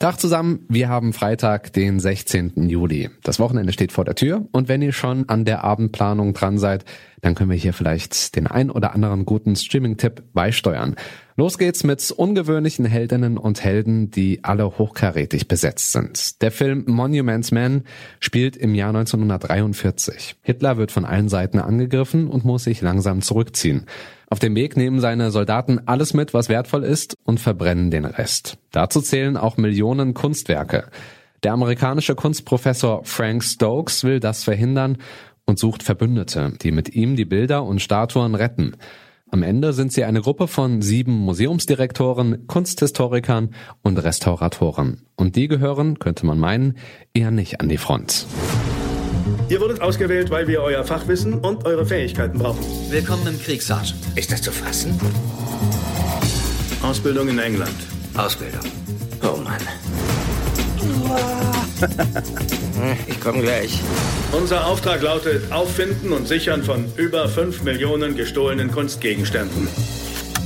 Tag zusammen, wir haben Freitag, den 16. Juli. Das Wochenende steht vor der Tür und wenn ihr schon an der Abendplanung dran seid, dann können wir hier vielleicht den ein oder anderen guten Streaming-Tipp beisteuern. Los geht's mit ungewöhnlichen Heldinnen und Helden, die alle hochkarätig besetzt sind. Der Film Monuments Man spielt im Jahr 1943. Hitler wird von allen Seiten angegriffen und muss sich langsam zurückziehen. Auf dem Weg nehmen seine Soldaten alles mit, was wertvoll ist, und verbrennen den Rest. Dazu zählen auch Millionen Kunstwerke. Der amerikanische Kunstprofessor Frank Stokes will das verhindern und sucht Verbündete, die mit ihm die Bilder und Statuen retten. Am Ende sind sie eine Gruppe von sieben Museumsdirektoren, Kunsthistorikern und Restauratoren. Und die gehören, könnte man meinen, eher nicht an die Front. Ihr wurdet ausgewählt, weil wir euer Fachwissen und eure Fähigkeiten brauchen. Willkommen im Krieg, Sergeant. Ist das zu fassen? Ausbildung in England. Ausbildung. Oh Mann. Ich komme gleich. Unser Auftrag lautet Auffinden und Sichern von über 5 Millionen gestohlenen Kunstgegenständen.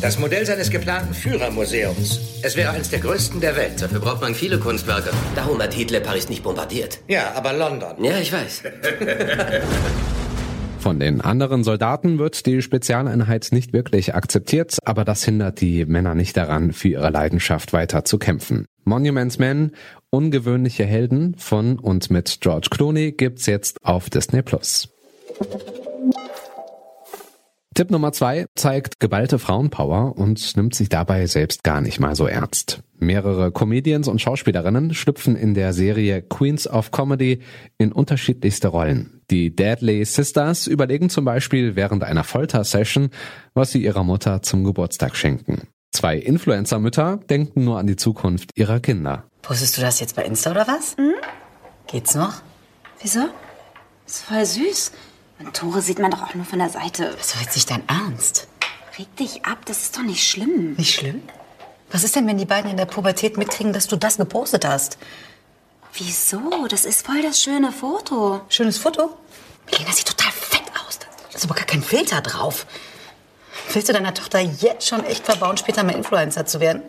Das Modell seines geplanten Führermuseums. Es wäre eines der größten der Welt. Dafür braucht man viele Kunstwerke. Darum hat Hitler Paris nicht bombardiert. Ja, aber London. Ja, ich weiß. Von den anderen Soldaten wird die Spezialeinheit nicht wirklich akzeptiert, aber das hindert die Männer nicht daran, für ihre Leidenschaft weiter zu kämpfen. Monuments Men, ungewöhnliche Helden von und mit George Clooney gibt's jetzt auf Disney Plus. Tipp Nummer zwei zeigt geballte Frauenpower und nimmt sich dabei selbst gar nicht mal so ernst. Mehrere Comedians und Schauspielerinnen schlüpfen in der Serie Queens of Comedy in unterschiedlichste Rollen. Die Deadly Sisters überlegen zum Beispiel während einer Folter-Session, was sie ihrer Mutter zum Geburtstag schenken. Zwei Influencer-Mütter denken nur an die Zukunft ihrer Kinder. Postest du das jetzt bei Insta oder was? Mhm. Geht's noch? Wieso? Ist voll süß. Und Tore sieht man doch auch nur von der Seite. Was war jetzt nicht dein Ernst? Reg dich ab, das ist doch nicht schlimm. Nicht schlimm? Was ist denn, wenn die beiden in der Pubertät mitkriegen, dass du das gepostet hast? Wieso? Das ist voll das schöne Foto. Schönes Foto? Lena sieht total fett aus. Da ist aber gar kein Filter drauf. Willst du deiner Tochter jetzt schon echt verbauen, später mal Influencer zu werden?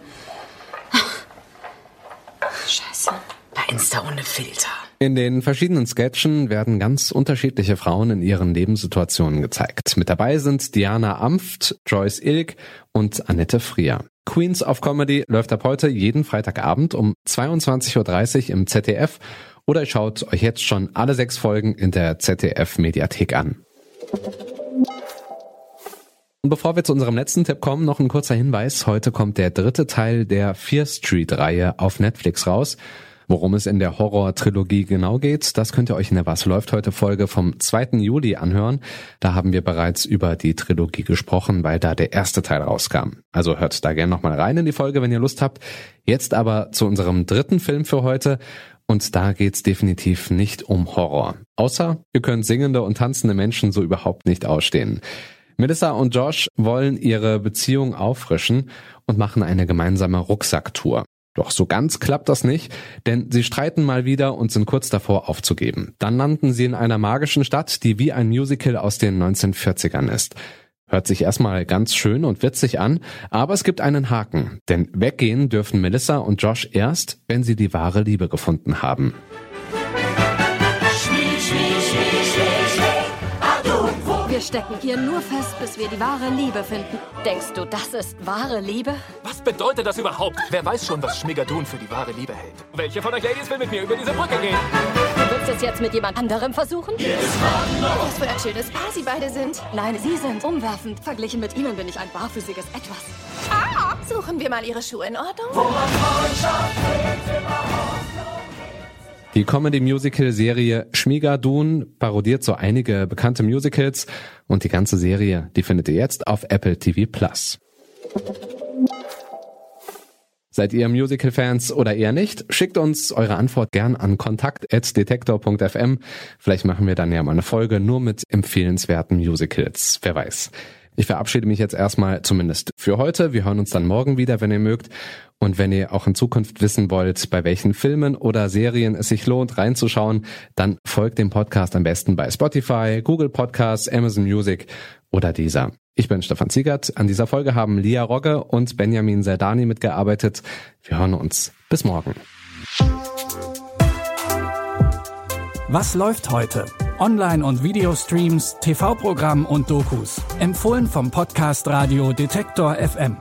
Scheiße. Bei Insta ohne Filter. In den verschiedenen Sketchen werden ganz unterschiedliche Frauen in ihren Lebenssituationen gezeigt. Mit dabei sind Diana Amft, Joyce Ilk und Annette Frier. Queens of Comedy läuft ab heute jeden Freitagabend um 22.30 Uhr im ZDF oder ihr schaut euch jetzt schon alle sechs Folgen in der ZDF Mediathek an. Und bevor wir zu unserem letzten Tipp kommen, noch ein kurzer Hinweis. Heute kommt der dritte Teil der Fear Street-Reihe auf Netflix raus. Worum es in der Horror-Trilogie genau geht, das könnt ihr euch in der Was läuft heute Folge vom 2. Juli anhören. Da haben wir bereits über die Trilogie gesprochen, weil da der erste Teil rauskam. Also hört da gerne nochmal rein in die Folge, wenn ihr Lust habt. Jetzt aber zu unserem dritten Film für heute. Und da geht's definitiv nicht um Horror. Außer ihr könnt singende und tanzende Menschen so überhaupt nicht ausstehen. Melissa und Josh wollen ihre Beziehung auffrischen und machen eine gemeinsame Rucksacktour. Doch so ganz klappt das nicht, denn sie streiten mal wieder und sind kurz davor aufzugeben. Dann landen sie in einer magischen Stadt, die wie ein Musical aus den 1940ern ist. Hört sich erstmal ganz schön und witzig an, aber es gibt einen Haken, denn weggehen dürfen Melissa und Josh erst, wenn sie die wahre Liebe gefunden haben. Wir stecken hier nur fest, bis wir die wahre Liebe finden. Denkst du, das ist wahre Liebe? Was bedeutet das überhaupt? Wer weiß schon, was Schmigadun für die wahre Liebe hält? Welche von euch Ladies will mit mir über diese Brücke gehen? Du willst es jetzt mit jemand anderem versuchen? Was für ein schönes Paar Sie beide sind. Nein, sie sind umwerfend. Verglichen mit ihnen bin ich ein barfüßiges Etwas. Ah, suchen wir mal Ihre Schuhe in Ordnung? Die Comedy-Musical-Serie Schmigadun parodiert so einige bekannte Musicals und die ganze Serie, die findet ihr jetzt auf Apple TV Plus. Seid ihr Musical-Fans oder eher nicht? Schickt uns eure Antwort gern an kontakt.detektor.fm. Vielleicht machen wir dann ja mal eine Folge nur mit empfehlenswerten Musicals. Wer weiß. Ich verabschiede mich jetzt erstmal zumindest für heute. Wir hören uns dann morgen wieder, wenn ihr mögt. Und wenn ihr auch in Zukunft wissen wollt, bei welchen Filmen oder Serien es sich lohnt, reinzuschauen, dann folgt dem Podcast am besten bei Spotify, Google Podcasts, Amazon Music oder dieser. Ich bin Stefan Ziegert. An dieser Folge haben Lia Rogge und Benjamin Serdani mitgearbeitet. Wir hören uns. Bis morgen. Was läuft heute? Online- und Videostreams, TV-Programm und Dokus. Empfohlen vom Podcast Radio Detektor FM.